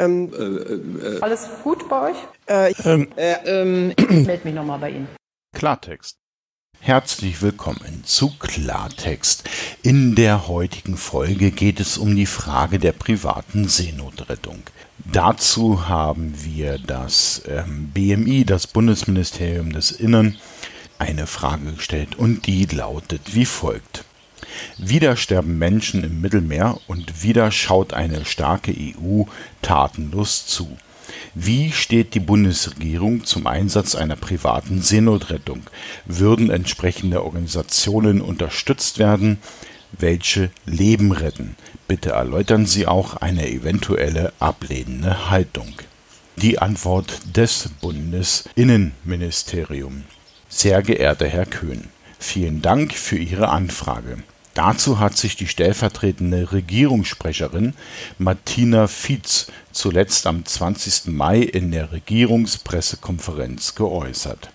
Ähm, Alles gut bei euch? äh, Ähm, ähm, Ich melde mich nochmal bei Ihnen. Klartext. Herzlich willkommen zu Klartext. In der heutigen Folge geht es um die Frage der privaten Seenotrettung. Dazu haben wir das ähm, BMI, das Bundesministerium des Innern, eine Frage gestellt und die lautet wie folgt. Wieder sterben Menschen im Mittelmeer und wieder schaut eine starke EU tatenlos zu. Wie steht die Bundesregierung zum Einsatz einer privaten Seenotrettung? Würden entsprechende Organisationen unterstützt werden? Welche Leben retten? Bitte erläutern Sie auch eine eventuelle ablehnende Haltung. Die Antwort des Bundesinnenministeriums. Sehr geehrter Herr Köhn, vielen Dank für Ihre Anfrage. Dazu hat sich die stellvertretende Regierungssprecherin Martina Fietz zuletzt am 20. Mai in der Regierungspressekonferenz geäußert.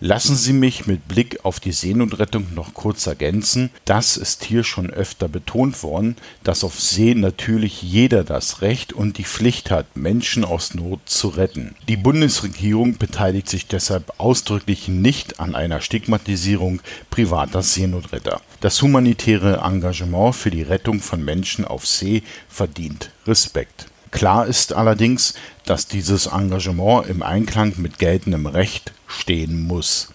Lassen Sie mich mit Blick auf die Seenotrettung noch kurz ergänzen, das ist hier schon öfter betont worden, dass auf See natürlich jeder das Recht und die Pflicht hat, Menschen aus Not zu retten. Die Bundesregierung beteiligt sich deshalb ausdrücklich nicht an einer Stigmatisierung privater Seenotretter. Das humanitäre Engagement für die Rettung von Menschen auf See verdient Respekt. Klar ist allerdings, dass dieses Engagement im Einklang mit geltendem Recht stehen muss.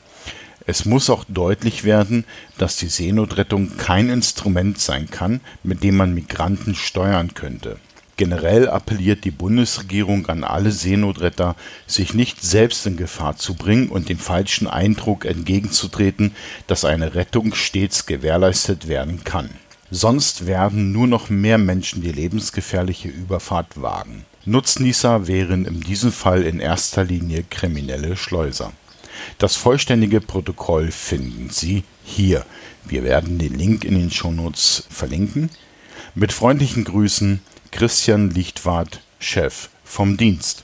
Es muss auch deutlich werden, dass die Seenotrettung kein Instrument sein kann, mit dem man Migranten steuern könnte. Generell appelliert die Bundesregierung an alle Seenotretter, sich nicht selbst in Gefahr zu bringen und dem falschen Eindruck entgegenzutreten, dass eine Rettung stets gewährleistet werden kann. Sonst werden nur noch mehr Menschen die lebensgefährliche Überfahrt wagen. Nutznießer wären in diesem Fall in erster Linie kriminelle Schleuser. Das vollständige Protokoll finden Sie hier. Wir werden den Link in den Shownotes verlinken. Mit freundlichen Grüßen Christian Lichtwart, Chef vom Dienst.